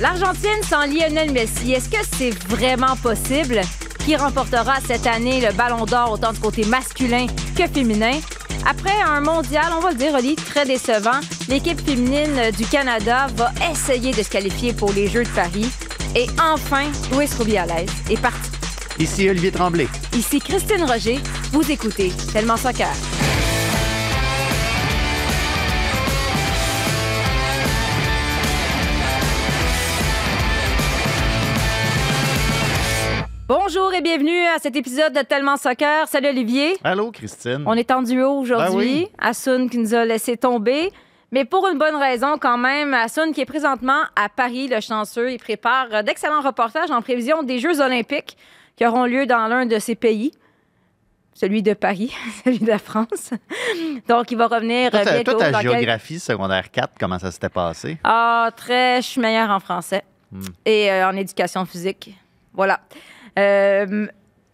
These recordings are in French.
L'Argentine sans Lionel Messi, est-ce que c'est vraiment possible? Qui remportera cette année le Ballon d'Or autant du côté masculin que féminin? Après un mondial, on va le dire, Oli, très décevant, l'équipe féminine du Canada va essayer de se qualifier pour les Jeux de Paris. Et enfin, Louis Rubiales est parti. Ici Olivier Tremblay. Ici Christine Roger. Vous écoutez Tellement Soccer. Bonjour et bienvenue à cet épisode de Tellement Soccer. Salut Olivier. Allô, Christine. On est en duo aujourd'hui. Ben oui. Asun qui nous a laissé tomber. Mais pour une bonne raison quand même, Asun qui est présentement à Paris, le chanceux, il prépare d'excellents reportages en prévision des Jeux olympiques qui auront lieu dans l'un de ces pays. Celui de Paris, celui de la France. Donc, il va revenir Toi, bientôt. toi, ta dans géographie secondaire 4, comment ça s'était passé? Ah, très, je suis meilleure en français Hmm. et euh, en éducation physique. Voilà. Euh,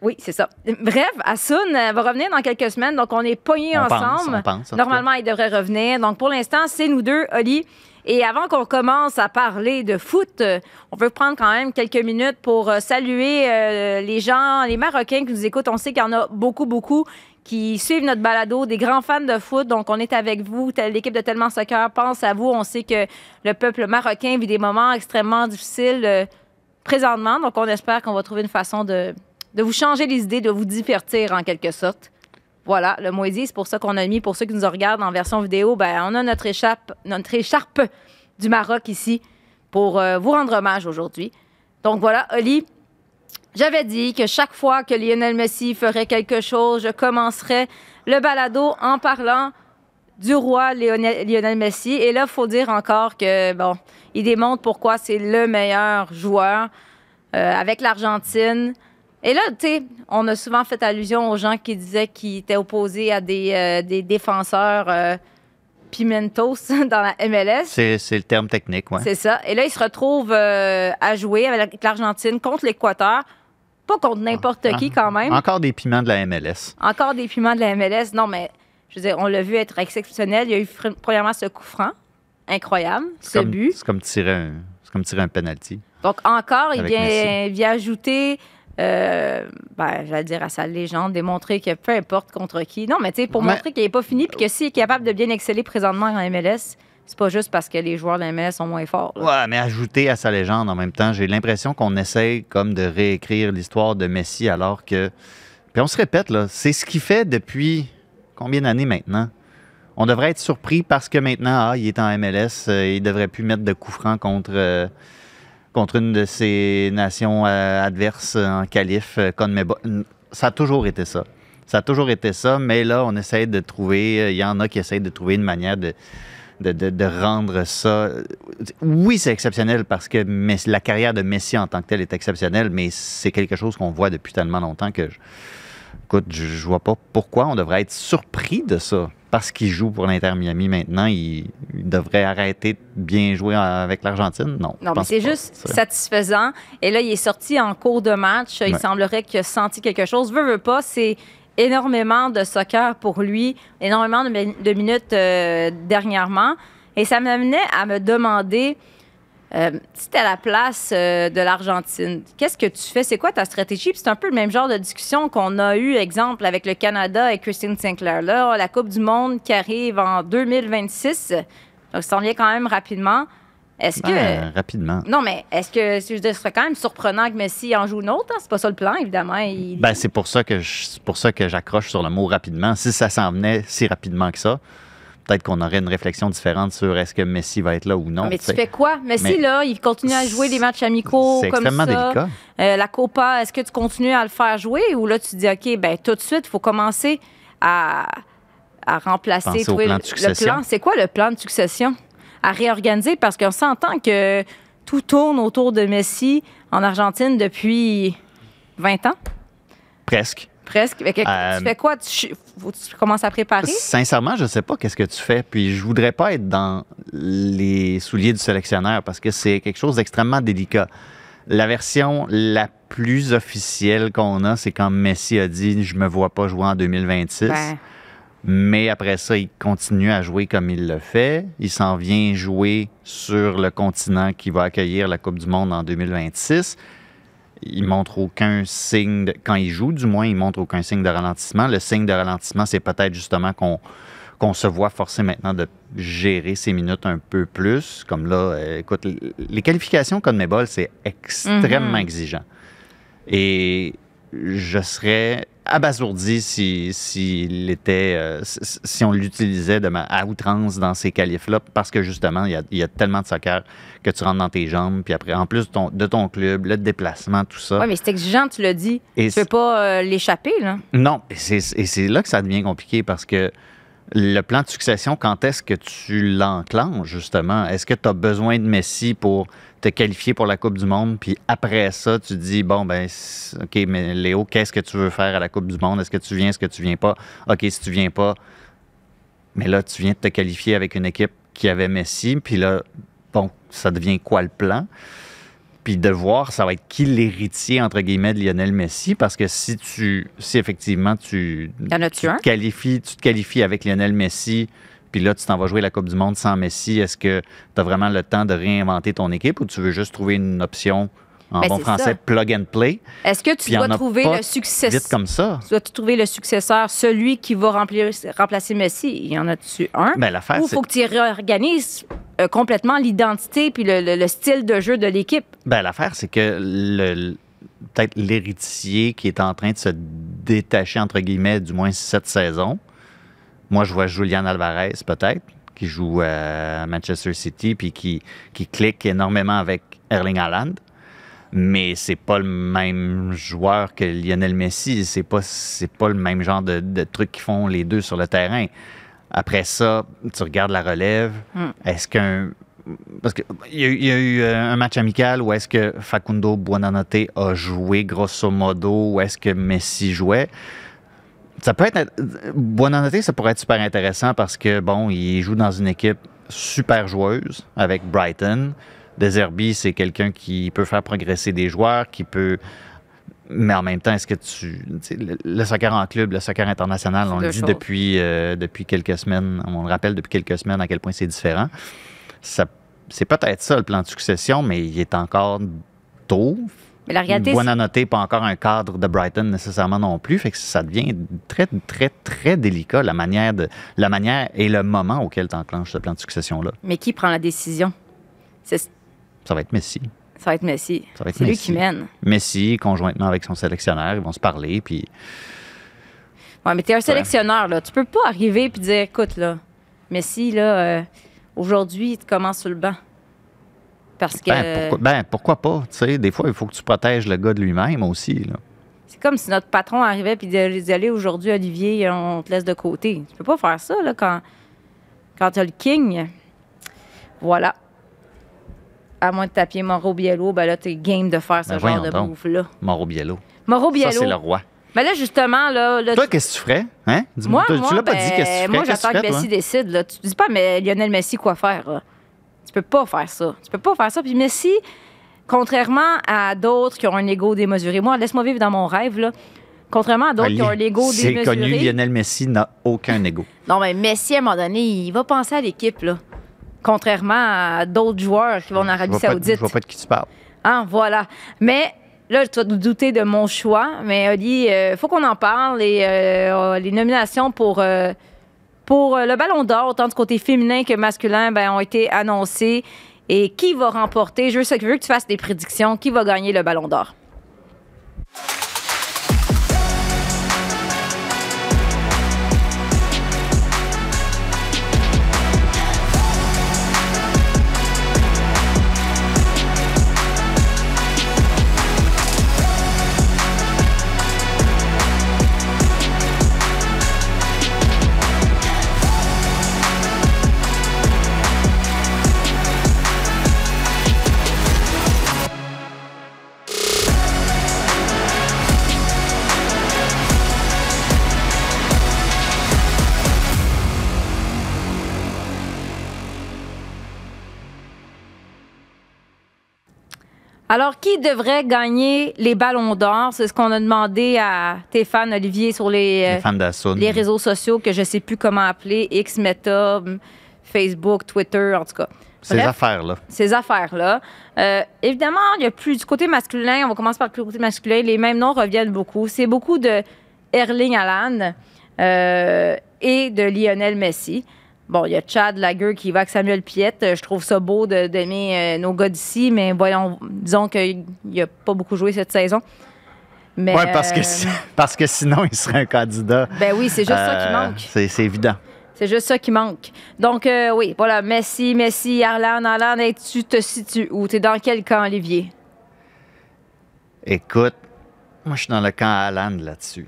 oui, c'est ça. Bref, Asun euh, va revenir dans quelques semaines, donc on est pognés On pense, ensemble. on pense, en tout Normalement, il devrait revenir. Donc pour l'instant, c'est nous deux, Oli. Et avant qu'on commence à parler de foot, euh, on veut prendre quand même quelques minutes pour saluer euh, les gens, les Marocains qui nous écoutent. On sait qu'il y en a beaucoup, beaucoup qui suivent notre balado, des grands fans de foot. Donc, on est avec vous. L'équipe de Tellement Soccer pense à vous. On sait que le peuple marocain vit des moments extrêmement difficiles présentement. Donc, on espère qu'on va trouver une façon de, de vous changer les idées, de vous divertir en quelque sorte. Voilà, le Moisy, c'est pour ça qu'on a mis, pour ceux qui nous regardent en version vidéo, ben, on a notre écharpe, notre écharpe du Maroc ici pour euh, vous rendre hommage aujourd'hui. Donc voilà, Oli, j'avais dit que chaque fois que Lionel Messi ferait quelque chose, je commencerais le balado en parlant du roi Lionel, Lionel Messi. Et là, il faut dire encore que, bon, il démontre pourquoi c'est le meilleur joueur euh, avec l'Argentine. Et là, tu sais, on a souvent fait allusion aux gens qui disaient qu'ils étaient opposés à des, euh, des défenseurs euh, pimentos dans la MLS. C'est le terme technique, ouais. C'est ça. Et là, il se retrouve euh, à jouer avec l'Argentine contre l'Équateur. Pas contre n'importe qui, quand même. Encore des piments de la MLS. Encore des piments de la MLS. Non, mais je veux dire, on l'a vu être exceptionnel. Il y a eu premièrement ce coup franc. Incroyable. Ce comme, but. c'est comme tirer un, c'est comme tirer un penalty. Donc, encore, il vient, vient ajouter, euh, ben, j'allais dire à sa légende, démontrer que peu importe contre qui. Non, mais tu sais, pour Mais- montrer qu'il n'est pas fini puis que s'il est capable de bien exceller présentement en MLS, c'est pas juste parce que les joueurs de la MLS sont moins forts. là. Ouais, mais ajouter à sa légende en même temps, j'ai l'impression qu'on essaye comme de réécrire l'histoire de Messi alors que. Puis on se répète, là, c'est ce qu'il fait depuis combien d'années maintenant? On devrait être surpris parce que maintenant, ah, il est en MLS, euh, il devrait plus mettre de coups francs contre, euh, contre une de ses nations euh, adverses en qualif. Ça a toujours été ça. Ça a toujours été ça, mais là, on essaie de trouver, il y en a qui essayent de trouver une manière de, de, rendre ça. Oui, c'est exceptionnel parce que la carrière de Messi en tant que telle est exceptionnelle, mais c'est quelque chose qu'on voit depuis tellement longtemps que je, écoute, je, je vois pas pourquoi on devrait être surpris de ça. Parce qu'il joue pour l'Inter Miami maintenant, il, il devrait arrêter de bien jouer avec l'Argentine? Non. mais c'est juste satisfaisant. Et là, il est sorti en cours de match. Il Ouais. semblerait qu'il a senti quelque chose. Veut, veut pas, c'est énormément de soccer pour lui, énormément de minutes euh, dernièrement. Et ça m'amenait à me demander euh, si tu à la place euh, de l'Argentine, qu'est-ce que tu fais? C'est quoi ta stratégie? Puis c'est un peu le même genre de discussion qu'on a eu, exemple, avec le Canada et Christine Sinclair. Là, la Coupe du Monde qui arrive en 2026. Donc, ça s'en vient quand même rapidement. Est-ce que. Ben, rapidement. Non, mais est-ce que ce serait quand même surprenant que Messi en joue une autre? hein? C'est pas ça le plan, évidemment. Il- Ben, c'est pour ça que je- pour ça que j'accroche sur le mot rapidement. Si ça s'en venait si rapidement que ça, peut-être qu'on aurait une réflexion différente sur est-ce que Messi va être là ou non. mais tu fais quoi? Messi, Mais- là, il continue à jouer des matchs amicaux comme ça. extrêmement délicat. Euh, la Copa, est-ce que tu continues à le faire jouer ou là, tu dis, OK, ben tout de suite, il faut commencer à, à remplacer trouver plan le- de succession. le plan. C'est quoi le plan de succession? À réorganiser parce qu'on s'entend que tout tourne autour de Messi en Argentine depuis 20 ans, Presque. Presque. Fait que Euh, tu fais quoi? Tu, faut tu commences à préparer? Sincèrement, je ne sais pas qu'est-ce que tu fais. Puis je voudrais pas être dans les souliers du sélectionneur parce que c'est quelque chose d'extrêmement délicat. La version la plus officielle qu'on a, c'est quand Messi a dit Je me vois pas jouer en 2026. Ben, Mais après ça, il continue à jouer comme il le fait. Il s'en vient jouer sur le continent qui va accueillir la Coupe du Monde en 2026. Il montre aucun signe, de- quand il joue du moins, il montre aucun signe de ralentissement. Le signe de ralentissement, c'est peut-être justement qu'on qu'on se voit forcé maintenant de gérer ses minutes un peu plus. Comme là, euh, écoute, les qualifications CONMEBOL, c'est extrêmement Mhm. exigeant. Et je serais abasourdi si, s'il était, euh, si, si on l'utilisait de ma, à outrance dans ces qualifs-là, parce que justement, il y, a, il y a tellement de soccer que tu rentres dans tes jambes, puis après, en plus de ton, de ton club, le déplacement, tout ça. Oui, mais c'est exigeant, tu l'as dit. Et Tu peux pas euh, l'échapper, là. non, et c'est et c'est là que ça devient compliqué parce que le plan de succession, quand est-ce que tu l'enclenches, justement? Est-ce que tu as besoin de Messi pour te qualifier pour la Coupe du Monde? Puis après ça, tu dis, bon, ben, OK, mais Léo, qu'est-ce que tu veux faire à la Coupe du Monde? Est-ce que tu viens? Est-ce que tu viens pas? OK, si tu viens pas, mais là, tu viens de te qualifier avec une équipe qui avait Messi, puis là, bon, ça devient quoi le plan? Puis de voir, ça va être qui l'héritier, entre guillemets, de Lionel Messi, parce que si tu, si effectivement tu, tu un? te qualifies, tu te qualifies avec Lionel Messi, puis là, tu t'en vas jouer la Coupe du Monde sans Messi, est-ce que tu as vraiment le temps de réinventer ton équipe ou tu veux juste trouver une option, en Ben, bon français, ça. plug and play, Est-ce que tu dois trouver le succès? vite comme ça? Tu dois trouver le successeur, celui qui va remplir, remplacer Messi. Il y en a-tu un? Ben, l'affaire, Ou c'est faut que tu réorganises euh, complètement l'identité puis le, le- le style de jeu de l'équipe? Ben, l'affaire, c'est que le- peut-être l'héritier qui est en train de se détacher, entre guillemets, du moins cette saison. Moi, je vois Julian Alvarez, peut-être, qui joue à Manchester City, puis qui, qui clique énormément avec Erling Haaland. Mais c'est pas le même joueur que Lionel Messi. C'est pas, c'est pas le même genre de, de trucs qu'ils font les deux sur le terrain. Après ça, tu regardes la relève. Hmm. Est-ce qu'un parce qu'il y, a eu- il y a eu euh, un match amical où est-ce que Facundo Buonanotte a joué grosso modo, où est-ce que Messi jouait. Ça peut être. Buonanotte, ça pourrait être super intéressant parce que, bon, il joue dans une équipe super joueuse avec Brighton. Deserby, c'est quelqu'un qui peut faire progresser des joueurs, qui peut. Mais en même temps, est-ce que tu. Le, le soccer en club, le soccer international, on le dit depuis, euh, depuis quelques semaines, on le rappelle depuis quelques semaines à quel point c'est différent. Ça- c'est peut-être ça le plan de succession, mais il est encore tôt. Mais la réalité, Buonanotte, pas encore un cadre de Brighton nécessairement non plus. Fait que ça devient très, très, très délicat la manière, de, la manière et le moment auquel tu enclenches ce plan de succession-là. mais qui prend la décision? Ça va être Messi. Ça va être Messi. C'est lui qui mène. Messi, conjointement avec son sélectionneur, ils vont se parler. Puis Ouais, mais t'es un sélectionneur, là. Tu peux pas arriver et dire, écoute, là, Messi, là, euh, aujourd'hui, tu commences sur le banc. Parce que ben, pourquoi, ben, pourquoi pas? Tu sais, des fois, il faut que tu protèges le gars de lui-même aussi. là. c'est comme si notre patron arrivait et disait, aujourd'hui, Olivier, on te laisse de côté. Tu peux pas faire ça, là, quand, quand t'as le king. Voilà. À moins de taper Mauro Biello, ben là, t'es game de faire ce Ben, genre de donc. move-là. Mauro Biello. Mauro Ça, Biello. c'est le roi. Mais là, justement, là, là, Toi, tu- qu'est-ce que tu ferais? Hein? Dis-moi, moi, tu, moi, tu l'as pas ben, dit, qu'est-ce que tu ferais? Moi, j'attends tu que ferais, Messi décide. Là. Tu dis pas mais Lionel Messi quoi faire. là. Tu peux pas faire ça. Tu peux pas faire ça. Puis Messi, contrairement à d'autres qui ont un ego démesuré, moi, laisse-moi vivre dans mon rêve. Là. Contrairement à d'autres qui ont un ego C'est démesuré. connu, Lionel Messi n'a aucun ego. Non, mais Messi, à un moment donné, il va penser à l'équipe. là. Contrairement à d'autres joueurs qui vont en Je Arabie vois pas, Saoudite. je vois pas de qui tu parles. Ah, voilà. Mais là, tu vas te douter de mon choix. Mais Oli, il faut qu'on en parle. Et euh, les nominations pour, euh, pour euh, le Ballon d'Or, autant du côté féminin que masculin, ben, ont été annoncées. Et qui va remporter? Je veux, je veux que tu fasses des prédictions. Qui va gagner le Ballon d'Or? Alors, qui devrait gagner les ballons d'or? C'est ce qu'on a demandé à tes fans, Olivier, sur les, Les euh, les réseaux sociaux que je sais plus comment appeler, X, Meta, Facebook, Twitter, en tout cas. Ces affaires-là. ces affaires-là. Euh, évidemment, il y a plus du côté masculin. On va commencer par le côté masculin. Les mêmes noms reviennent beaucoup. C'est beaucoup de Erling Haaland euh, et de Lionel Messi. Bon, il y a Chad Lager qui va avec Samuel Piette. Euh, Je trouve ça beau de- d'aimer euh, nos gars d'ici, mais voyons, disons qu'il n'a pas beaucoup joué cette saison. Oui, parce, que euh, parce que sinon, il serait un candidat. Ben oui, c'est juste ça qui Euh, manque. C'est c'est évident. C'est juste ça qui manque. Donc, oui, voilà, Messi, Messi, Arlan, Arlan, et tu te situes où? T'es dans quel camp, Olivier? Écoute, moi, je suis dans le camp Haaland là-dessus.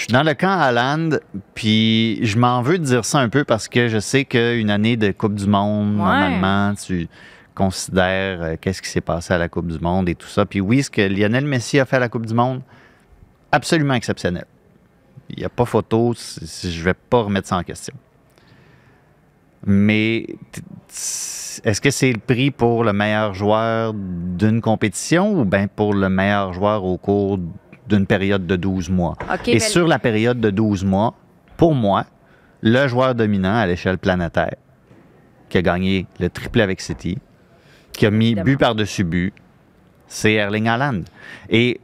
Je suis dans le camp Haaland, puis je m'en veux de dire ça un peu parce que je sais qu'une année de Coupe du Monde, Ouais. normalement, tu considères euh, qu'est-ce qui s'est passé à la Coupe du Monde et tout ça. Puis oui, ce que Lionel Messi a fait à la Coupe du Monde, absolument exceptionnel. Il n'y a pas photo, je vais pas remettre ça en question. Mais est-ce que c'est le prix pour le meilleur joueur d'une compétition ou bien pour le meilleur joueur au cours d'une période de 12 mois? Et mais- sur la période de 12 mois, pour moi, le joueur dominant à l'échelle planétaire, qui a gagné le triplé avec City, qui a mis Évidemment. but par-dessus but, c'est Erling Haaland. Et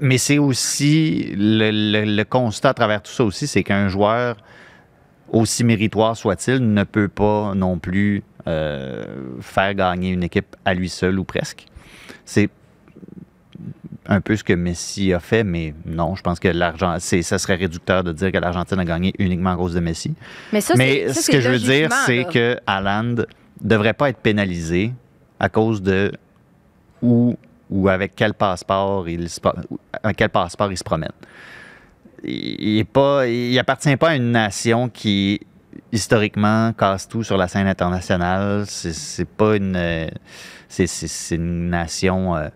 mais c'est aussi le, le- le constat à travers tout ça aussi, c'est qu'un joueur aussi méritoire soit-il ne peut pas non plus euh, faire gagner une équipe à lui seul ou presque. C'est un peu ce que Messi a fait, mais non, je pense que l'argent, c'est, ça serait réducteur de dire que l'Argentine a gagné uniquement à cause de Messi. Mais ça, Mais c'est- ça, ce que je veux dire, c'est que Haaland devrait pas être pénalisé à cause de où ou avec quel passeport il se, avec quel passeport il se promène. Il, est pas, il appartient pas à une nation qui historiquement casse tout sur la scène internationale. C'est, pas une, c'est une nation euh,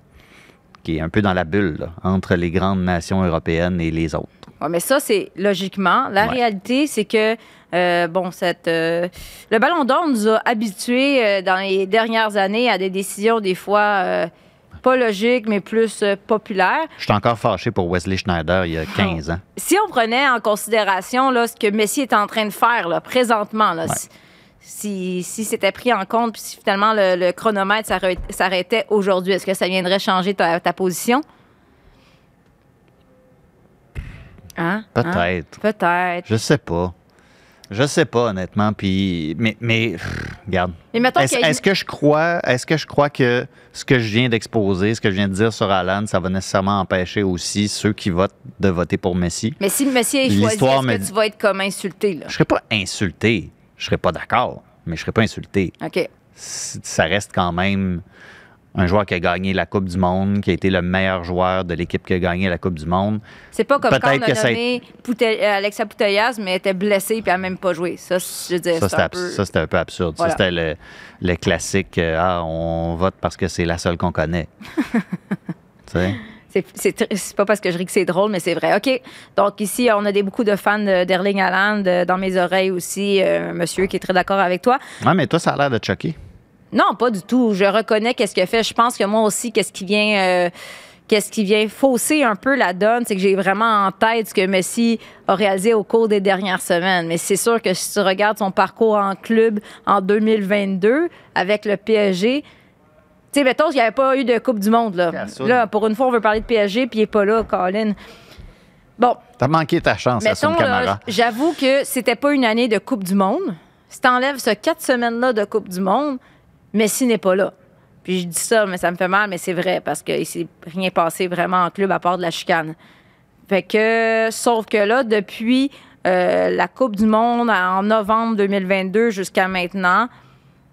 qui est un peu dans la bulle là, entre les grandes nations européennes et les autres. Ouais, mais ça, c'est logiquement. La Ouais. réalité, c'est que, euh, bon, cette, euh, le Ballon d'Or nous a habitués euh, dans les dernières années à des décisions, des fois, pas logiques, mais plus euh, populaires. Je suis encore fâché pour Wesley Schneider il y a 15 ans. Si on prenait en considération là, ce que Messi est en train de faire là, présentement, là, Ouais. Si, si, c'était pris en compte, puis si finalement le, le chronomètre s'arrêt- s'arrêtait aujourd'hui, est-ce que ça viendrait changer ta, ta position? Hein? Hein? Peut-être. Peut-être. Je sais pas. Je sais pas, honnêtement. Puis, mais, mais pff, regarde. Est-ce a- est-ce que je crois, est-ce que je crois que ce que je viens d'exposer, ce que je viens de dire sur Alan, ça va nécessairement empêcher aussi ceux qui votent de voter pour Messi? Mais si Messi est choisi, est-ce me que tu vas être comme insulté, là? Je serais pas insulté. Je serais pas d'accord, mais je serais pas insulté. OK. Ça reste quand même un joueur qui a gagné la Coupe du Monde, qui a été le meilleur joueur de l'équipe qui a gagné la Coupe du Monde. C'est pas comme quand on a que nommé euh, Alexa Putellas, mais elle était blessée puis elle a même pas joué. Ça, je veux dire, Ça, c'était un peu... ça, c'était un peu absurde. Voilà. Ça, c'était le, le classique euh, Ah, on vote parce que c'est la seule qu'on connaît. tu sais? C'est- pas parce que je ris que c'est drôle, mais c'est vrai. OK. Donc, ici, on a des, beaucoup de fans de- d'Erling Haaland euh, dans mes oreilles aussi. euh, un monsieur qui est très d'accord avec toi. Ouais, mais toi, ça a l'air de choquer. Non, pas du tout. Je reconnais qu'est-ce qu'il a fait. Je pense que moi aussi, qu'est-ce qui vient, euh, qu'est-ce qui vient fausser un peu la donne, c'est que j'ai vraiment en tête ce que Messi a réalisé au cours des dernières semaines. Mais c'est sûr que si tu regardes son parcours en club en 2022 avec le PSG, tu sais, mettons qu'il n'y avait pas eu de Coupe du Monde. Là. Personne. là, pour une fois, on veut parler de PSG, puis il n'est pas là, Colin. Bon, T'as manqué ta chance, Mettons, Camara. j'avoue que c'était pas une année de Coupe du Monde. Si t'enlèves ce quatre semaines-là de Coupe du Monde, Messi n'est pas là. Puis je dis ça, mais ça me fait mal, mais c'est vrai, parce qu'il s'est rien passé vraiment en club à part de la chicane. Fait que, sauf que là, depuis euh, la Coupe du Monde en novembre 2022 jusqu'à maintenant,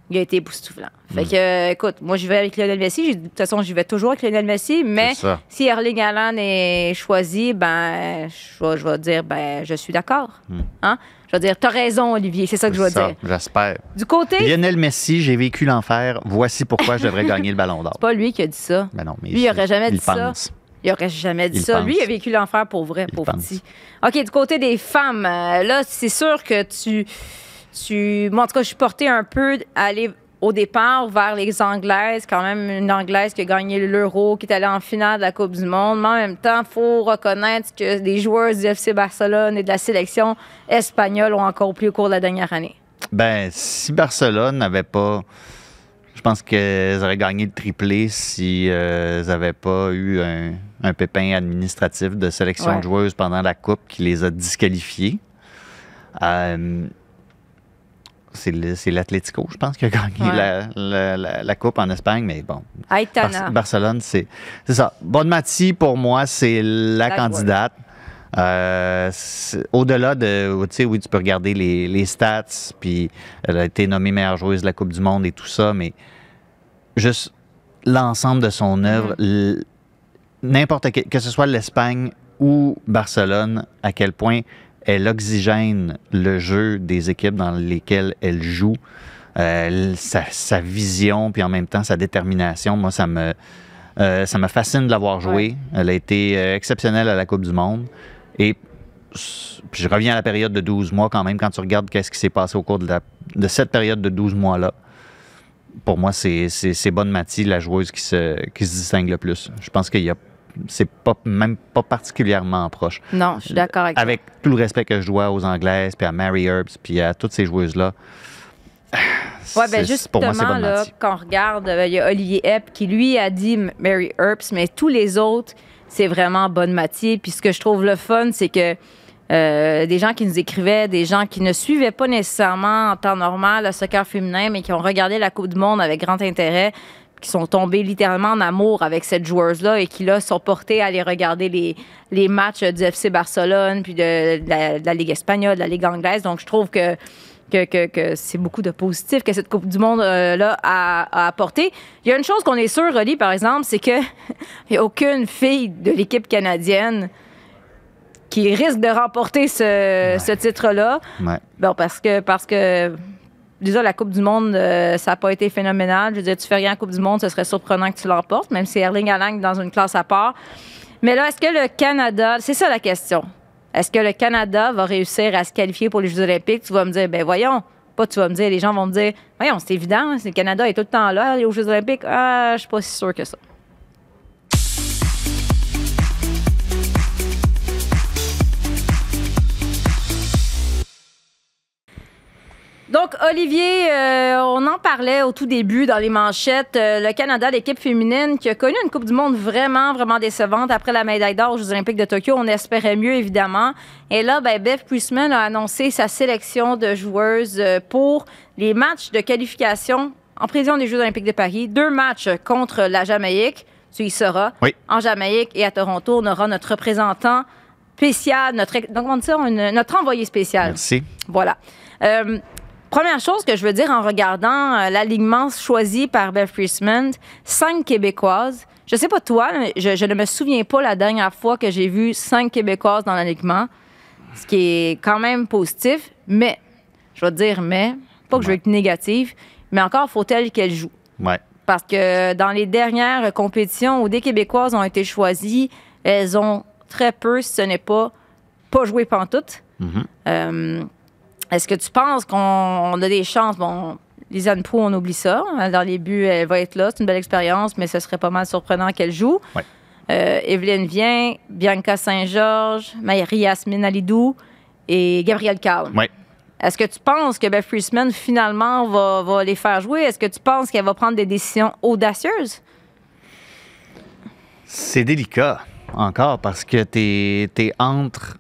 il a été époustouflant. Fait que, euh, écoute, moi, je vais avec Lionel Messi. De toute façon, j'y vais toujours avec Lionel Messi, mais si Erling Haaland est choisi, ben, je vais, je vais dire, ben, je suis d'accord. Hein? Je vais dire, t'as raison, Olivier, c'est ça que je vais Hmm. Dire. J'espère. Du côté, Lionel Messi, j'ai vécu l'enfer. Voici pourquoi je devrais gagner le ballon d'or. c'est pas lui qui a dit ça. Ben non, mais Lui, il aurait jamais il dit ça. Il aurait jamais dit Il ça. pense. Lui, il a vécu l'enfer pour vrai, Il pense. petit. OK, du côté des femmes, euh, là, c'est sûr que tu. Tu... Moi, en tout cas, je suis portée un peu à aller au départ vers les Anglaises, quand même une Anglaise qui a gagné l'Euro, qui est allée en finale de la Coupe du Monde. Mais en même temps, il faut reconnaître que des joueurs du FC Barcelone et de la sélection espagnole ont encore pris au cours de la dernière année. Ben, si Barcelone n'avait pas. Je pense qu'elles auraient gagné le triplé si euh, elles n'avaient pas eu un, pépin administratif de sélection de joueuses pendant la Coupe qui les a disqualifiées. Euh, c'est l'Atlético, je pense, qui a gagné la, Coupe en Espagne, mais bon. Barcelone, c'est ça. Bonmati, pour moi, c'est la, candidate. Euh, au-delà de, tu sais, oui, tu peux regarder les, stats, puis elle a été nommée meilleure joueuse de la Coupe du Monde et tout ça, mais juste l'ensemble de son œuvre, mm. n'importe quel, que ce soit l'Espagne ou Barcelone, à quel point elle oxygène le jeu des équipes dans lesquelles elle joue, euh, sa, vision, puis en même temps sa détermination. Moi, ça me, euh, ça me fascine de l'avoir joué. Elle a été euh, exceptionnelle à la Coupe du Monde. Et je reviens à la période de 12 mois quand même, quand tu regardes qu'est-ce qui s'est passé au cours de, de cette période de 12 mois-là. Pour moi, c'est Bonne Mathie, la joueuse qui se, qui se distingue le plus. Je pense qu'il y a c'est pas même pas particulièrement proche. Non, je suis d'accord avec Avec tout le respect que je dois aux Anglaises, puis à Mary Herbs, puis à toutes ces joueuses-là. Oui, bien justement, là, quand on regarde, euh, il y a Olivier Epp qui, lui, a dit Mary Herbs, mais tous les autres, c'est vraiment bonne matière. Puis ce que je trouve le fun, c'est que euh, des gens qui nous écrivaient, des gens qui ne suivaient pas nécessairement en temps normal le soccer féminin, mais qui ont regardé la Coupe du Monde avec grand intérêt, qui sont tombés littéralement en amour avec cette joueuse-là et qui, là, sont portés à aller regarder les, les matchs du FC Barcelone, puis de, la, Ligue espagnole, de la Ligue anglaise. Donc, je trouve que que, que, que c'est beaucoup de positif que cette Coupe du Monde-là euh, a, apporté. Il y a une chose qu'on est sûr, Rolly, par exemple, c'est qu'il n'y a aucune fille de l'équipe canadienne qui risque de remporter ce, ce titre-là. Bon, parce que, parce que déjà, la Coupe du Monde, euh, ça n'a pas été phénoménal. Je veux dire, tu fais rien en Coupe du Monde, ce serait surprenant que tu l'emportes, même si Erling Haaland dans une classe à part. Mais là, est-ce que le Canada, c'est ça la question. Est-ce que le Canada va réussir à se qualifier pour les Jeux Olympiques? Tu vas me dire, ben voyons. Pas tu vas me dire, les gens vont me dire, voyons, c'est évident, le Canada est tout le temps là, aux Jeux Olympiques. Ah, je suis pas si sûr que ça. Donc, Olivier, euh, on en parlait au tout début dans les manchettes. Euh, le Canada, l'équipe féminine, qui a connu une Coupe du Monde vraiment, vraiment décevante après la médaille d'or aux Jeux Olympiques de Tokyo. On espérait mieux, évidemment. Et là, ben, Beth Priestman a annoncé sa sélection de joueuses euh, pour les matchs de qualification en prévision des Jeux Olympiques de Paris. Deux matchs contre la Jamaïque. Tu y seras. Oui. En Jamaïque et à Toronto, on aura notre représentant spécial, notre, donc on dit notre envoyé spécial. Merci. Voilà. Première chose que je veux dire en regardant euh, l'alignement choisi par Beth Priestman, cinq Québécoises. Je sais pas toi, mais je, ne me souviens pas la dernière fois que j'ai vu cinq Québécoises dans l'alignement, ce qui est quand même positif. Mais, je vais te dire mais, pas que je veux être négative, mais encore faut-elle qu'elle joue. Ouais. Parce que dans les dernières compétitions où des Québécoises ont été choisies, elles ont très peu, si ce n'est pas, pas joué pantoute. Mm euh, est-ce que tu penses qu'on a des chances? Bon, Lisanne Pou, on oublie ça. Dans les buts, elle va être là. C'est une belle expérience, mais ce serait pas mal surprenant qu'elle joue. Euh, Evelyne Vient, Bianca Saint-Georges, Marie-Yasmine Alidou et Gabrielle Carl. Est-ce que tu penses que Beth Friesman, finalement, va, va les faire jouer? Est-ce que tu penses qu'elle va prendre des décisions audacieuses? C'est délicat encore parce que tu es, entre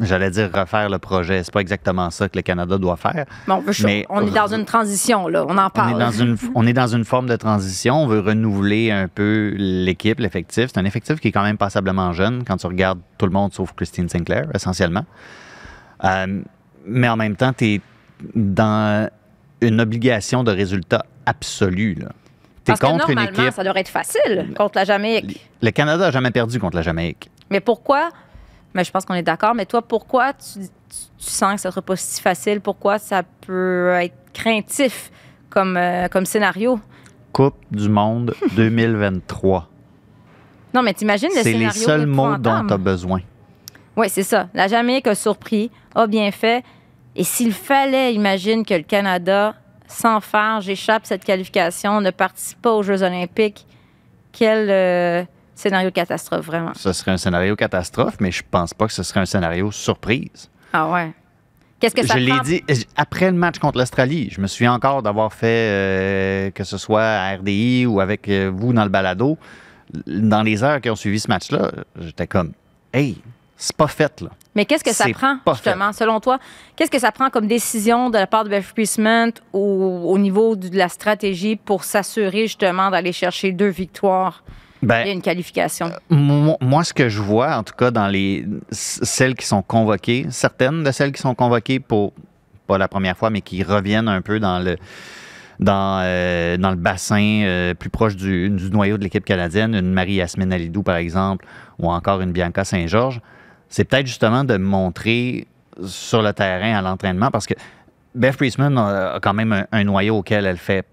j'allais dire refaire le projet. C'est pas exactement ça que le Canada doit faire. Bon, mais on est dans une transition, là. On en parle. On est, dans une, on est dans une forme de transition. On veut renouveler un peu l'équipe, l'effectif. C'est un effectif qui est quand même passablement jeune quand tu regardes tout le monde sauf Christine Sinclair, essentiellement. Euh, mais en même temps, tu es dans une obligation de résultat absolu. Là. Parce contre que normalement, ça devrait être facile contre la Jamaïque. Le Canada n'a jamais perdu contre la Jamaïque. Mais pourquoi mais je pense qu'on est d'accord. Mais toi, pourquoi tu, sens que ça ne sera pas si facile? Pourquoi ça peut être craintif comme, euh, comme scénario? Coupe du Monde 2023. Non, mais t'imagines le scénario. C'est les seuls mots dont tu as besoin. Oui, c'est ça. La Jamaïque a surpris, a bien fait. Et s'il fallait, imagine que le Canada sans faire, j'échappe cette qualification, ne participe pas aux Jeux olympiques, quel euh, scénario catastrophe, vraiment. Ce serait un scénario catastrophe, mais je pense pas que ce serait un scénario surprise. Ah ouais. Qu'est-ce que ça je l'ai prend? dit après le match contre l'Australie. Je me souviens encore d'avoir fait, euh, que ce soit à RDI ou avec euh, vous dans le balado, dans les heures qui ont suivi ce match-là, j'étais comme, hey, c'est pas fait, là. Mais qu'est-ce que ça prend, justement, selon toi? Qu'est-ce que ça prend comme décision de la part de Beth Priestman au, au niveau de la stratégie pour s'assurer, justement, d'aller chercher deux victoires Ben, et une qualification? Moi, moi, ce que je vois, en tout cas, dans les celles qui sont convoquées, certaines de celles qui sont convoquées pour pas la première fois, mais qui reviennent un peu dans le dans, euh, dans le bassin euh, plus proche du, du noyau de l'équipe canadienne, une Marie-Yasmine Alidou, par exemple, ou encore une Bianca Saint-Georges, c'est peut-être justement de montrer sur le terrain à l'entraînement, parce que Beth Priestman a, a quand même un, un noyau auquel elle fait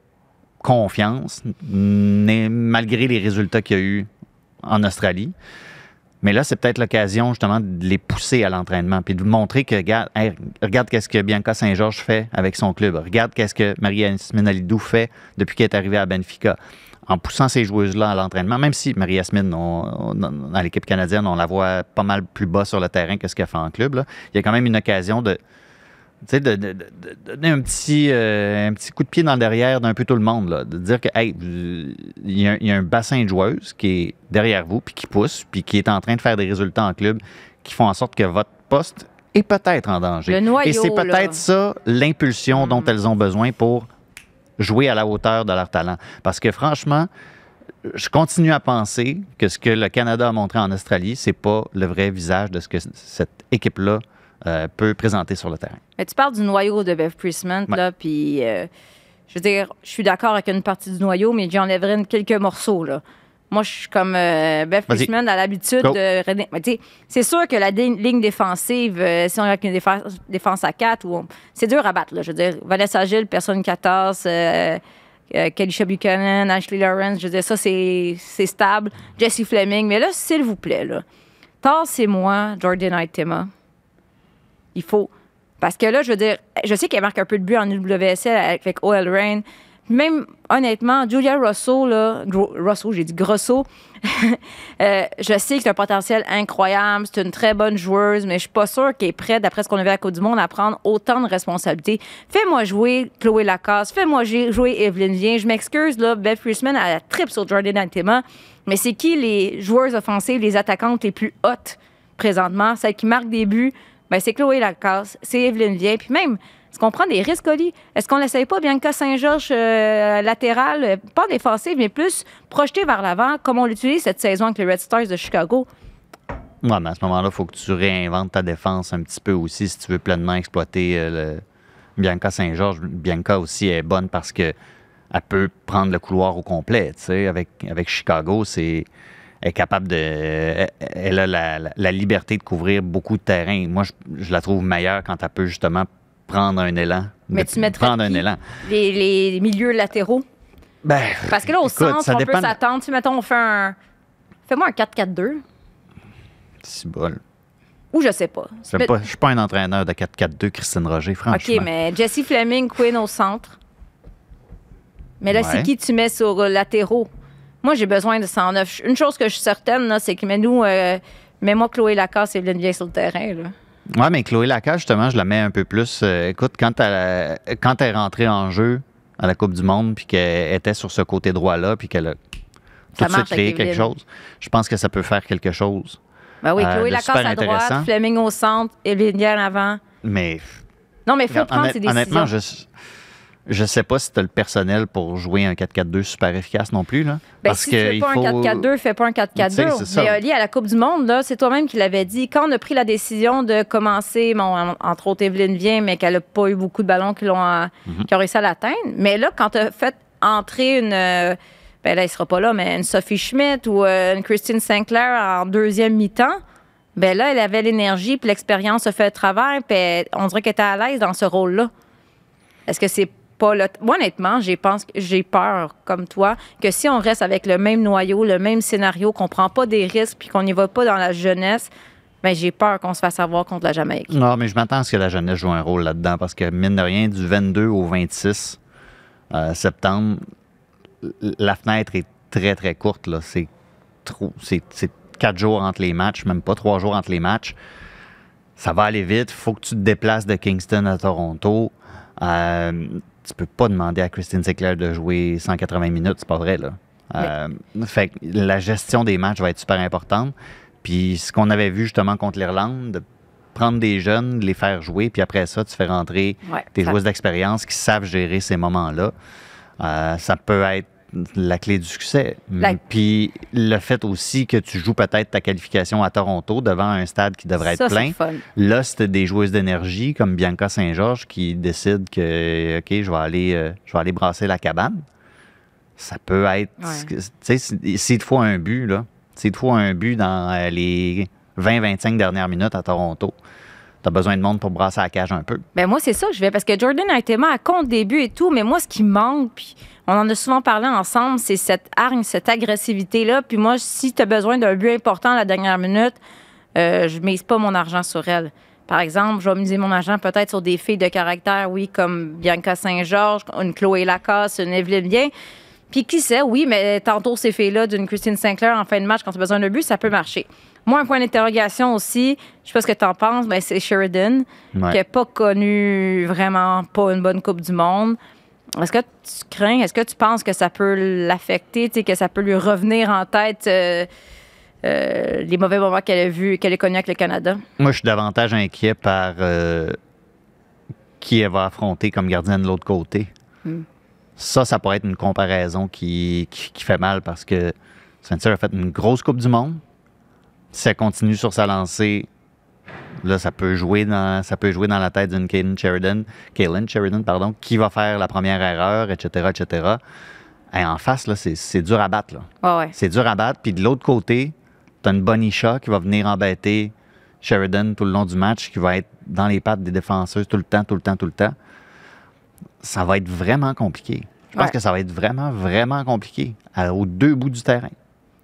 confiance, malgré les résultats qu'il y a eu en Australie. Mais là, c'est peut-être l'occasion justement de les pousser à l'entraînement, puis de montrer que, regarde, qu'est-ce que Bianca Saint-Georges fait avec son club. Regarde qu'est-ce que Marie-Yasmine Alidou fait depuis qu'elle est arrivée à Benfica. En poussant ces joueuses-là à l'entraînement, même si Marie-Yasmine, dans l'équipe canadienne, on la voit pas mal plus bas sur le terrain que ce qu'elle fait en club, il y a quand même une occasion de, tu sais, de, de- de- de donner un petit, euh, un petit coup de pied dans le derrière d'un peu tout le monde. Là, de dire que, hey, il y, a un- il y a un bassin de joueuses qui est derrière vous, puis qui pousse, puis qui est en train de faire des résultats en club qui font en sorte que votre poste est peut-être en danger. Le noyau, Et c'est peut-être ça l'impulsion dont elles ont besoin pour jouer à la hauteur de leur talent. Parce que franchement, je continue à penser que ce que le Canada a montré en Australie, c'est pas le vrai visage de ce que cette équipe-là euh, peut présenter sur le terrain. Mais tu parles du noyau de Bev Priestman, Ouais. là, puis euh, je veux dire, je suis d'accord avec une partie du noyau, mais j'enlèverais une- quelques morceaux, là. Moi, je suis comme euh, Bev. Priestman a l'habitude de. c'est sûr que la ligne défensive, euh, si on a une défense, défense à 4, ou on- c'est dur à battre, là. Je veux dire, Vanessa Gilles, personne 14, euh, Kelisha Buchanan, Ashley Lawrence, je veux dire, ça, c'est c'est stable. Jesse Fleming, mais là, s'il vous plaît, là, tassez-moi Jordan Aitema. Il faut. Parce que là, je veux dire, je sais qu'elle marque un peu de but en WSL avec OL Reign. Même, honnêtement, Julia Russell, là, Gro- j'ai dit Grosso, euh, je sais que c'est un potentiel incroyable, c'est une très bonne joueuse, mais je suis pas sûre qu'elle est prête, d'après ce qu'on a vu à la Coupe du Monde, à prendre autant de responsabilités. Fais-moi jouer Chloé Lacasse, fais-moi jouer jouer Evelyn Vien. Je m'excuse, là, Beth Priestman, elle a trip sur Jordan Antema, mais c'est qui les joueuses offensives, les attaquantes les plus hautes présentement, celles qui marquent des buts, ben, c'est Chloé Lacasse, c'est Evelyne Vien. Puis même, est-ce qu'on prend des risques, Oli? Est-ce qu'on n'essaye pas Bianca Saint-Georges euh, latérale, euh, pas défensive, mais plus projetée vers l'avant, comme on l'utilise cette saison avec les Red Stars de Chicago? Ouais, mais à ce moment-là, il faut que tu réinventes ta défense un petit peu aussi si tu veux pleinement exploiter euh, le... Bianca Saint-Georges. Bianca aussi est bonne parce que elle peut prendre le couloir au complet. tu sais. Avec, avec Chicago, c'est est capable de. Elle, elle a la, la- la liberté de couvrir beaucoup de terrain. Moi, je, je la trouve meilleure quand elle peut justement prendre un élan. Mais de- tu mettrais prendre un élan. Les, les milieux latéraux? Ben, Parce que là, au écoute, centre, ça on dépend peut s'attendre. Si, mettons, on fait un. Fais-moi un 4-4-2. C'est bol. Ou je sais pas. Je ne suis pas un entraîneur de 4-4-2, Christine Roger, franchement. OK, mais Jesse Fleming, Quinn au centre. Mais là, Ouais. c'est qui tu mets sur euh, latéraux? Moi, j'ai besoin de 109. Une chose que je suis certaine, c'est que mets-nous, euh, mets-moi Chloé Lacasse et Evelyne Vieille sur le terrain. Là. Oui, mais Chloé Lacasse, justement, je la mets un peu plus. euh, écoute, quand elle, quand elle est rentrée en jeu à la Coupe du Monde, puis qu'elle était sur ce côté droit-là, puis qu'elle a tout de suite créé quelque chose, je pense que ça peut faire quelque chose. Ben oui, Euh, Chloé de Lacasse à droite. Fleming au centre, Evelyne en avant. Mais Non, mais il faut prendre ses décisions. honnêtement, je je sais pas si tu as le personnel pour jouer un 4-4-2 super efficace non plus. Là, Ben, parce si que tu fais pas faut... un 4-4-2, fais pas un Tu sais, 4-4-2. c'est ça. Mais Oli, à la Coupe du Monde, c'est toi-même qui l'avais dit. Quand on a pris la décision de commencer, bon, en- entre autres, Evelyne vient, mais qu'elle n'a pas eu beaucoup de ballons qui, l'ont, euh, Mhm. qui ont réussi à l'atteindre. Mais là, quand tu as fait entrer une. euh, ben là, il sera pas là, mais une Sophie Schmidt ou euh, une Christine Sinclair en deuxième mi-temps, ben là, elle avait l'énergie, puis l'expérience se fait le travail, puis elle- on dirait qu'elle était à l'aise dans ce rôle-là. Est-ce que c'est Moi, honnêtement, j'ai peur, comme toi, que si on reste avec le même noyau, le même scénario, qu'on prend pas des risques puis qu'on n'y va pas dans la jeunesse, ben j'ai peur qu'on se fasse avoir contre la Jamaïque. Non, mais je m'attends à ce que la jeunesse joue un rôle là-dedans parce que, mine de rien, du 22 au 26, euh, septembre, la fenêtre est très, très courte. là. C'est trop. C'est quatre jours entre les matchs, même pas trois jours entre les matchs. Ça va aller vite. Il faut que tu te déplaces de Kingston à Toronto. Euh, tu peux pas demander à Christine Sinclair de jouer 180 minutes, c'est pas vrai. Là. Euh, fait que la gestion des matchs va être super importante. Puis ce qu'on avait vu justement contre l'Irlande, de prendre des jeunes, les faire jouer, puis après ça, tu fais rentrer Ouais, des joueuses d'expérience qui savent gérer ces moments-là. Euh, ça peut être la clé du succès. La- Puis le fait aussi que tu joues peut-être ta qualification à Toronto devant un stade qui devrait ça, être plein. fun. Là, c'était des joueuses d'énergie comme Bianca Saint-Georges qui décident que, OK, je vais aller, euh, je vais aller brasser la cabane. Ça peut être. Ouais. Tu sais, si- s'il te faut un but, là, s'il te faut un but dans euh, les 20-25 dernières minutes à Toronto, tu as besoin de monde pour brasser la cage un peu. Ben moi, c'est ça que je vais. Parce que Jordan a été à compte début et tout, mais moi, ce qui manque, puis on en a souvent parlé ensemble, c'est cette hargne, cette agressivité-là. Puis moi, si tu as besoin d'un but important à la dernière minute, euh, je mise pas mon argent sur elle. Par exemple, je vais miser mon argent peut-être sur des filles de caractère, oui, comme Bianca Saint-Georges, une Chloé Lacasse, une Evelyne Bien. Puis qui sait, oui, mais tantôt ces filles-là d'une Christine Sinclair en fin de match, quand tu as besoin d'un but, ça peut marcher. Moi, un point d'interrogation aussi, je sais pas ce que tu en penses, ben c'est Sheridan Ouais. qui n'a pas connu vraiment pas une bonne Coupe du Monde. Est-ce que tu crains, est-ce que tu penses que ça peut l'affecter, que ça peut lui revenir en tête euh, euh, les mauvais moments qu'elle a vus, qu'elle a connus avec le Canada? Moi, je suis davantage inquiet par euh, qui elle va affronter comme gardienne de l'autre côté. Hmm. Ça, ça pourrait être une comparaison qui, qui, qui fait mal parce que Spencer a fait une grosse Coupe du Monde. Si elle continue sur sa lancée, là, ça peut jouer dans, ça peut jouer dans la tête d'une Kaylin Sheridan, Kaylin Sheridan, pardon, qui va faire la première erreur, etc., etc. Et en face, là, c'est, c'est dur à battre. Là. Ouais, ouais. C'est dur à battre. Puis de l'autre côté, tu as une Bonisha qui va venir embêter Sheridan tout le long du match, qui va être dans les pattes des défenseuses tout le temps, tout le temps, tout le temps. Ça va être vraiment compliqué. Je pense Ouais. que ça va être vraiment, vraiment compliqué aux deux bouts du terrain.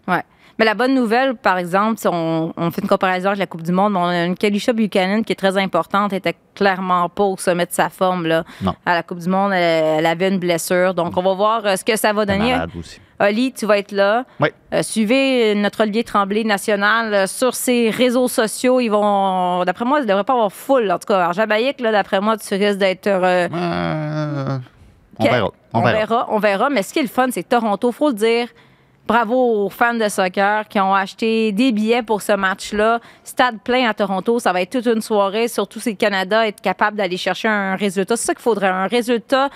Ouais. Mais la bonne nouvelle, par exemple, si on, on fait une comparaison avec la Coupe du Monde, on a une Kalisha Buchanan qui est très importante, elle était clairement pas au sommet de sa forme là. Non. à la Coupe du Monde. Elle, elle avait une blessure. Donc, on va voir euh, ce que ça va donner. aussi. Oli, tu vas être là. Oui. Euh, suivez notre Olivier Tremblay national euh, sur ses réseaux sociaux. Ils vont, d'après moi, il ne devrait pas avoir full. En tout cas, à Jabaïque, là, d'après moi, tu risques d'être. euh, Euh, on verra. On, on verra. verra. On verra. Mais ce qui est le fun, c'est Toronto, faut le dire. Bravo aux fans de soccer qui ont acheté des billets pour ce match-là. Stade plein à Toronto, ça va être toute une soirée, surtout si le Canada est capable d'aller chercher un résultat. C'est ça qu'il faudrait, un résultat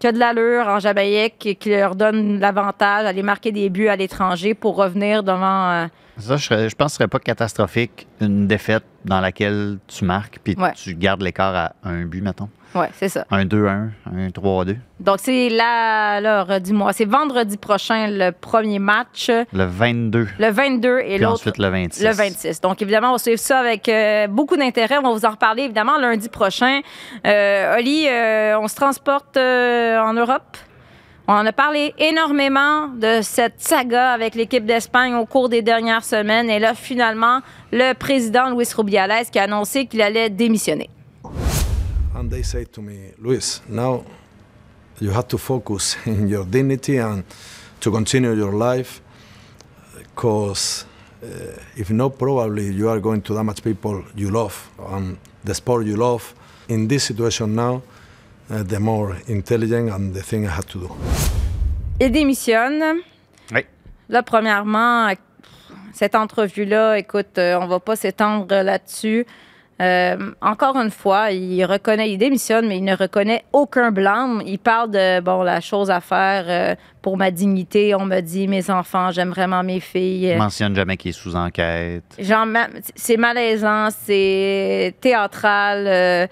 qui a de l'allure en Jamaïque qui leur donne l'avantage d'aller marquer des buts à l'étranger pour revenir devant... euh, Ça, je, serais- je pense que ce serait pas catastrophique une défaite dans laquelle tu marques puis Ouais. tu gardes l'écart à un but, mettons. ouais, c'est ça. Un 2-1, un 3-2. Donc, c'est là, alors, dis-moi, c'est vendredi prochain le premier match, Le 22. le 22 et l'autre ensuite le 26. Le 26. Donc, évidemment, on va suivre ça avec euh, beaucoup d'intérêt. On va vous en reparler, évidemment, lundi prochain. Euh, Oli, euh, on se transporte euh, en Europe? On a parlé énormément de cette saga avec l'équipe d'Espagne au cours des dernières semaines. Et là, finalement, le président Luis Rubiales qui a annoncé qu'il allait démissionner. And they say to me, Luis, now you have to focus in your dignity and to continue your life because uh, if not, probably you are going to damage people you love and the sport you love. In this situation now, the more intelligent and the thing I have to do. Il démissionne. Oui. Là, premièrement, cette entrevue-là, écoute, euh, on va pas s'étendre là-dessus. Euh, encore une fois, il reconnaît, il démissionne, mais il ne reconnaît aucun blâme. Il parle de, bon, la chose à faire euh, pour ma dignité. On me dit, mes enfants, j'aime vraiment mes filles. Il mentionne jamais qu'il est sous enquête. Genre, c'est malaisant, c'est théâtral. euh,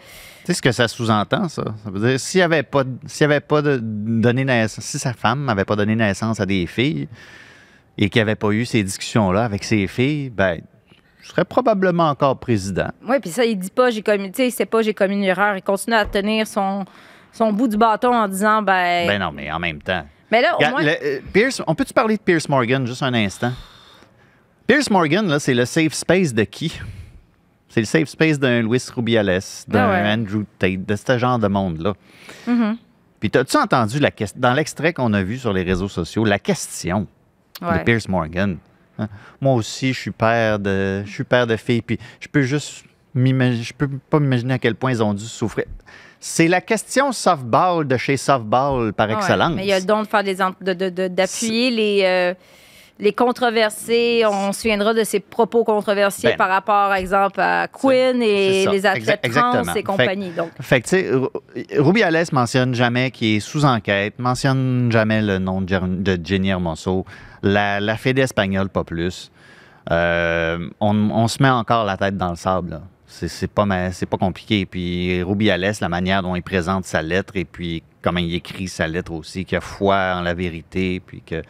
Tu sais ce que ça sous-entend, ça? Ça veut dire, s'il n'y avait pas, s'il avait pas de, donné naissance, si sa femme n'avait pas donné naissance à des filles et qu'il n'y avait pas eu ces discussions-là avec ses filles, ben, je serais probablement encore président. Oui, puis ça, il dit pas, j'ai commis, tu sais, c'est pas, j'ai commis une erreur. Il continue à tenir son, son bout du bâton en disant, ben. Ben non, mais en même temps. mais là, au Regarde, moins. le- euh, Pierce, on peut-tu parler de Pierce Morgan juste un instant? Pierce Morgan, là, c'est le safe space de qui? C'est le safe space d'un Luis Rubiales, d'un Ah ouais. Andrew Tate, de ce genre de monde-là. Mhm. Puis, as-tu entendu la ques- dans l'extrait qu'on a vu sur les réseaux sociaux, la question Ouais. de Pierce Morgan? Hein? Moi aussi, je suis père de, je suis père de filles, puis je peux juste je peux pas m'imaginer à quel point ils ont dû souffrir. C'est la question softball de chez softball par Ouais, excellence. Mais il y a le don de faire des ent- de- de- de- d'appuyer les euh, les controversés. On se souviendra de ses propos controversés Ben, par rapport, par exemple, à Quinn et les athlètes trans et compagnie. Donc, Fait que, tu sais, Ru- Rubiales mentionne jamais qu'il est sous enquête, mentionne jamais le nom de, Jenny Hermoso, la, la Fédé espagnole, pas plus. Euh, on, on se met encore la tête dans le sable. C'est pas, pas compliqué. Puis Rubiales, la manière dont il présente sa lettre et puis comment il écrit sa lettre aussi, qu'il a foi en la vérité, puis que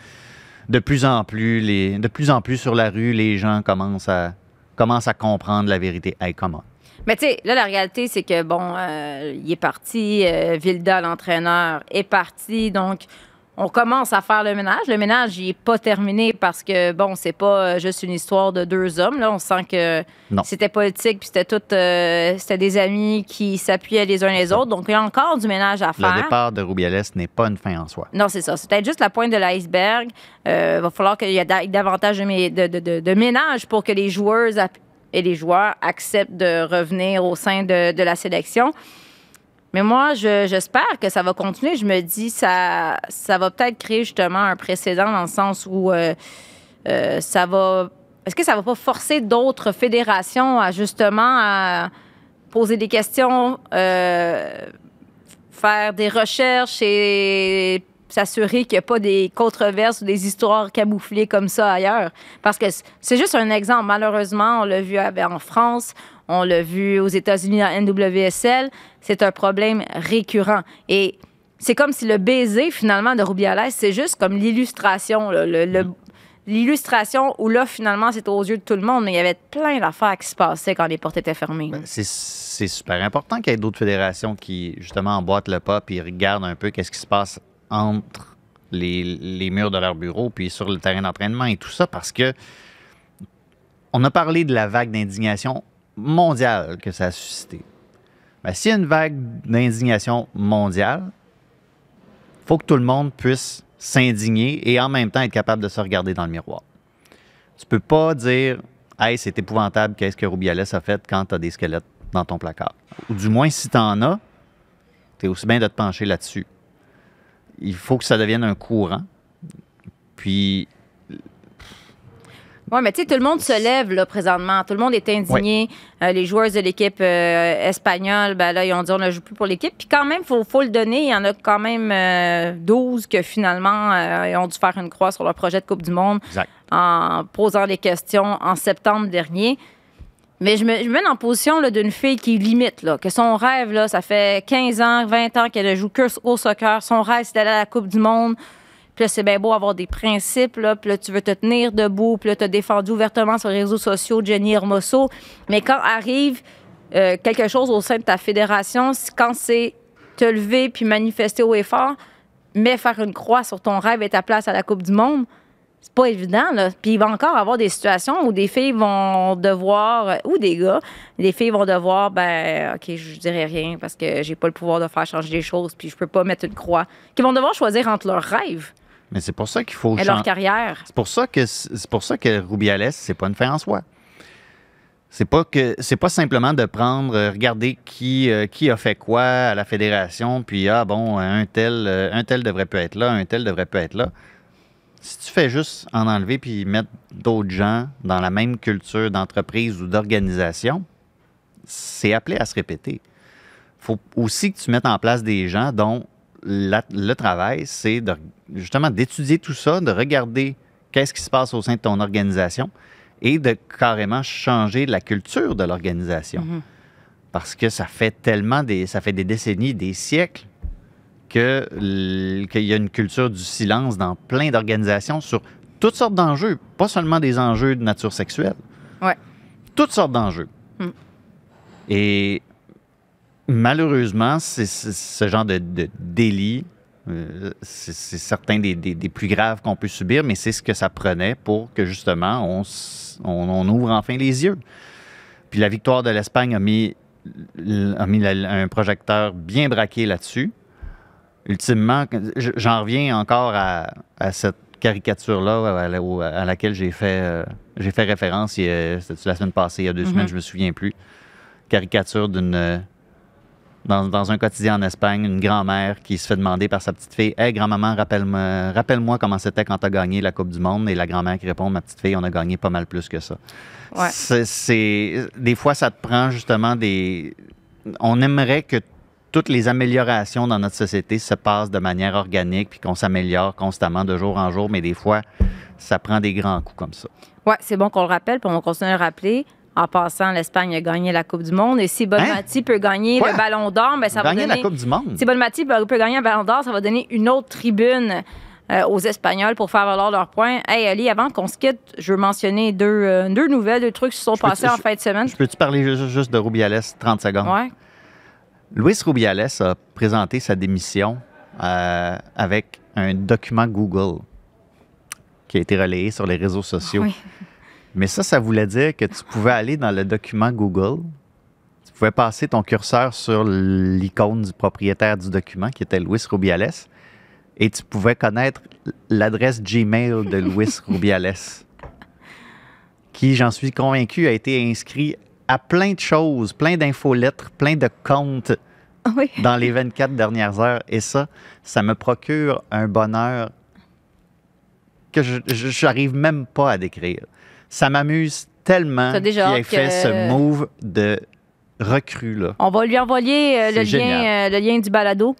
de plus en plus, les, de plus en plus sur la rue, les gens commencent à, commencent à comprendre la vérité. Hey, comment? Mais tu sais, là, la réalité, c'est que, bon, euh, il est parti, euh, Vilda, l'entraîneur, est parti. Donc, on commence à faire le ménage. Le ménage, il n'est pas terminé parce que, bon, c'est pas euh, juste une histoire de deux hommes. Là, on sent que c'était politique, puis c'était tout, euh, c'était des amis qui s'appuyaient les uns les autres. Donc, il y a encore du ménage à faire. Le départ de Rubiales n'est pas une fin en soi. Non, c'est ça. C'est peut-être juste la pointe de l'iceberg. Il va falloir qu'il y ait da- davantage de, mé- de, de- de- de ménage pour que les joueuses ap- et les joueurs acceptent de revenir au sein de la sélection. Mais moi, je- j'espère que ça va continuer. Je me dis, ça, ça va peut-être créer justement un précédent dans le sens où euh, euh, ça va. Est-ce que ça va pas forcer d'autres fédérations à justement à poser des questions, euh, faire des recherches et s'assurer qu'il n'y a pas des controverses ou des histoires camouflées comme ça ailleurs. Parce que c'est juste un exemple. Malheureusement, on l'a vu avec- en France, on l'a vu aux États-Unis en NWSL. C'est un problème récurrent. Et c'est comme si le baiser, finalement, de Rubiales, c'est juste comme l'illustration. le- le- L'illustration où là, finalement, c'est aux yeux de tout le monde, mais il y avait plein d'affaires qui se passaient quand les portes étaient fermées. C'est- C'est super important qu'il y ait d'autres fédérations qui, justement, emboîtent le pas puis regardent un peu qu'est-ce qui se passe entre les, murs de leur bureau puis sur le terrain d'entraînement et tout ça parce que on a parlé de la vague d'indignation mondiale que ça a suscité. Ben, S'il y a une vague d'indignation mondiale, faut que tout le monde puisse s'indigner et en même temps être capable de se regarder dans le miroir. Tu peux pas dire Hey, c'est épouvantable, qu'est-ce que Rubiales a fait quand tu as des squelettes dans ton placard. Ou du moins, si tu en as, tu es aussi bien de te pencher là-dessus. Il faut que ça devienne un courant. Puis, Oui, mais tu sais, tout le monde se lève là, présentement. Tout le monde est indigné. Euh, les joueurs de l'équipe euh, espagnole, ben là, ils ont dit on ne joue plus pour l'équipe. Puis quand même, il faut, faut le donner. Il y en a quand même euh, 12 que finalement, euh, ils ont dû faire une croix sur leur projet de Coupe du Monde exact. en posant des questions en septembre dernier. Mais je me, mets en position d'une fille qui limite, là, que son rêve, là, ça fait 15 ans, 20 ans qu'elle joue que au soccer. Son rêve, c'est d'aller à la Coupe du Monde. Puis là, c'est bien beau avoir des principes, là, puis là, tu veux te tenir debout, puis là, tu as défendu ouvertement sur les réseaux sociaux Jenny Hermoso. Mais quand arrive euh, quelque chose au sein de ta fédération, quand c'est te lever puis manifester haut et fort, mais faire une croix sur ton rêve et ta place à la Coupe du Monde, c'est pas évident, là. Puis il va encore avoir des situations où des filles vont devoir, euh, ou des gars, des filles vont devoir, ben, OK, je dirais rien parce que j'ai pas le pouvoir de faire changer les choses, puis je peux pas mettre une croix. Qui vont devoir choisir entre leurs rêves Mais c'est pour ça qu'il faut et leur carrière. C'est pour ça que c'est pour ça que Rubiales, c'est pas une fin en soi. C'est pas que c'est pas simplement de prendre, euh, regarder qui, euh, qui a fait quoi à la fédération, puis ah bon, un tel, euh, un tel devrait pas être là, un tel devrait pas être là. Si tu fais juste en enlever puis mettre d'autres gens dans la même culture d'entreprise ou d'organisation, c'est appelé à se répéter. faut aussi que tu mettes en place des gens dont la- le travail, c'est de, justement d'étudier tout ça, de regarder qu'est-ce qui se passe au sein de ton organisation et de carrément changer la culture de l'organisation. Mhm. Parce que ça fait tellement des, ça fait des décennies, des siècles qu'il y a une culture du silence dans plein d'organisations sur toutes sortes d'enjeux, pas seulement des enjeux de nature sexuelle. Ouais. Toutes sortes d'enjeux. Mm. Et malheureusement, c'est ce genre de, de délit, euh, c'est certains des, des- des plus graves qu'on peut subir, mais c'est ce que ça prenait pour que justement on, s- on- on ouvre enfin les yeux. Puis la victoire de l'Espagne a mis, l- a mis la- un projecteur bien braqué là-dessus. Ultimement, je- j'en reviens encore à, à cette caricature-là à, laquelle j'ai fait, euh, j'ai fait référence il y a- c'était la semaine passée, il y a deux Mhm. semaines, je me souviens plus. Caricature d'une. euh, Dans, dans un quotidien en Espagne, une grand-mère qui se fait demander par sa petite fille Hey, grand-maman, rappelle-moi rappelle comment c'était quand tu as gagné la Coupe du Monde. Et la grand-mère qui répond Ma petite fille, on a gagné pas mal plus que ça. Ouais. C'est- c'est- des fois, ça te prend justement des. On aimerait que toutes les améliorations dans notre société se passent de manière organique puis qu'on s'améliore constamment de jour en jour, mais des fois, ça prend des grands coups comme ça. Ouais, c'est bon qu'on le rappelle, puis on va continuer à le rappeler. En passant, l'Espagne a gagné la Coupe du Monde. Et si Bonmati peut gagner Hein? Quoi? le Ballon d'Or, ben, ça va Gagner donner... la Coupe du Monde? Si Bonmati peut peut gagner un Ballon d'Or, ça va donner une autre tribune euh, aux Espagnols pour faire valoir leurs points. Hey, Ali, avant qu'on se quitte, je veux mentionner deux, euh, deux nouvelles, deux trucs qui se sont Je passés en fin de semaine. Je peux-tu parler juste, juste de Rubiales 30 secondes? Ouais. Luis Rubiales a présenté sa démission euh, avec un document Google qui a été relayé sur les réseaux sociaux. Oui. Mais ça, ça voulait dire que tu pouvais aller dans le document Google, tu pouvais passer ton curseur sur l'icône du propriétaire du document, qui était Luis Rubiales, et tu pouvais connaître l'adresse Gmail de Luis Rubiales, qui, j'en suis convaincu, a été inscrit à plein de choses, plein d'infolettres, plein de comptes Oui. dans les 24 dernières heures. Et ça, ça me procure un bonheur que je n'arrive même pas à décrire. Ça m'amuse tellement qu'il ait fait que- ce move de recrue là. On va lui envoyer euh, le, lien, euh, le lien du balado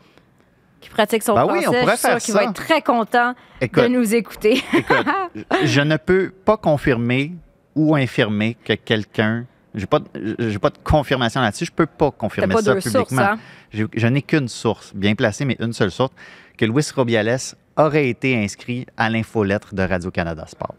qui pratique son Ben oui, français. on pourrait je suis faire qu'il va être très content Écoute, de nous écouter. écoute, je ne peux pas confirmer ou infirmer que quelqu'un. J'ai pas, j'ai pas de confirmation là-dessus. Je peux pas confirmer pas ça deux sources, publiquement. hein? Je n'ai qu'une source, bien placée, mais une seule source, que Luis Rubiales aurait été inscrit à l'infolettre de Radio-Canada Sport.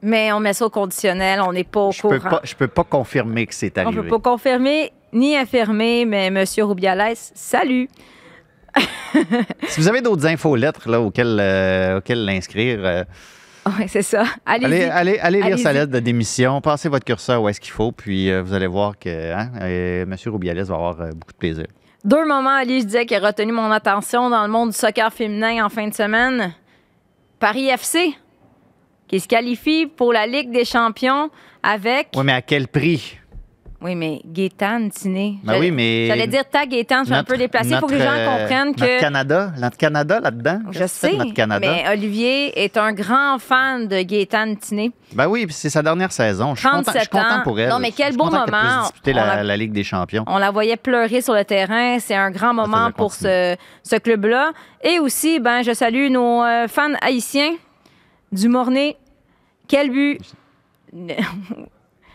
Mais on met ça au conditionnel, on n'est pas au Je peux courant. pas, je peux pas confirmer que c'est on arrivé. peut pas confirmer ni affirmer, mais M. Rubiales, salut. Si vous avez d'autres infolettres là, auxquelles, euh, auxquelles l'inscrire, euh, Oui, c'est ça. Allez, allez, allez lire sa lettre de démission, passez votre curseur où est-ce qu'il faut, puis euh, vous allez voir que hein, euh, M. Rubiales va avoir euh, beaucoup de plaisir. Deux moments, Ali, je disais, qui a retenu mon attention dans le monde du soccer féminin en fin de semaine. Paris FC, qui se qualifie pour la Ligue des champions avec... Oui, mais à quel prix? Oui, mais Gaétane Tiné. Ben oui, mais. J'allais dire ta Gaétane, je suis un notre- peu déplacée. Il faut que les gens notre, euh, comprennent Notre que... Canada, notre Canada là-dedans. Je sais, Notre Canada? mais Olivier est un grand fan de Gaétane Tiné. Ben oui, puis c'est sa dernière saison. Je suis content, je suis 37 content ans. pour elle. Non, mais quel beau puisse moment. disputer On la, Ligue des champions. On la voyait pleurer sur le terrain. C'est un grand moment pour ce, ce club-là. Et aussi, ben, je salue nos euh, fans haïtiens du Mornay. Quel but!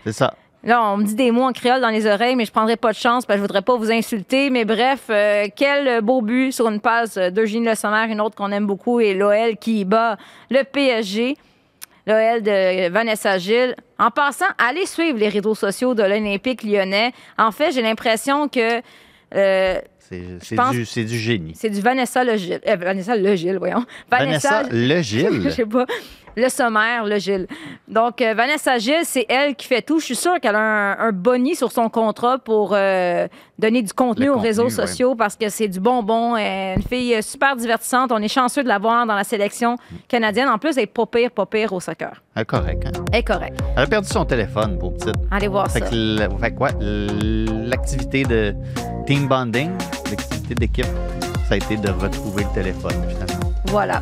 C'est ça. Là, on me dit des mots en créole dans les oreilles, mais je prendrai pas de chance parce que je voudrais pas vous insulter. Mais bref, euh, quel beau but sur une passe d'Eugénie Le Sommer, une autre qu'on aime beaucoup, et l'OL qui bat le PSG. L'OL de Vanessa Gilles. En passant, allez suivre les réseaux sociaux de l'Olympique lyonnais. En fait, j'ai l'impression que euh, C'est du, du génie. c'est du Vanessa Le Gilles. Euh, Vanessa Le Gilles, voyons. Vanessa Le je Gilles. sais pas. Le sommaire, le Gilles. Donc, euh, Vanessa Gilles, c'est elle qui fait tout. Je suis sûre qu'elle a un, un boni sur son contrat pour euh, donner du contenu Le aux contenu, réseaux ouais. sociaux parce que c'est du bonbon. Euh, Une fille super divertissante. On est chanceux de la voir dans la sélection canadienne. En plus, elle est pas pire, pas pire au soccer. Ah, correct. hein. Elle est correcte. Elle a perdu son téléphone, pour petite. Allez voir Fait ça. que, fait quoi? L'activité de team bonding, d'équipe, ça a été de retrouver le téléphone, finalement. Voilà.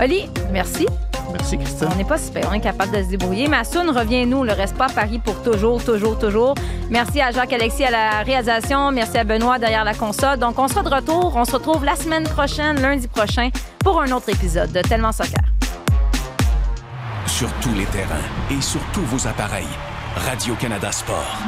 Oli, merci. Merci, Christine. On n'est pas super, on est capable de se débrouiller. Massoun, reviens-nous, le reste pas à Paris pour toujours, toujours, toujours. Merci à Jacques-Alexis à la réalisation, merci à Benoît derrière la console. Donc, on sera de retour, on se retrouve la semaine prochaine, lundi prochain, pour un autre épisode de Tellement Soccer. Sur tous les terrains et sur tous vos appareils. Radio-Canada Sport.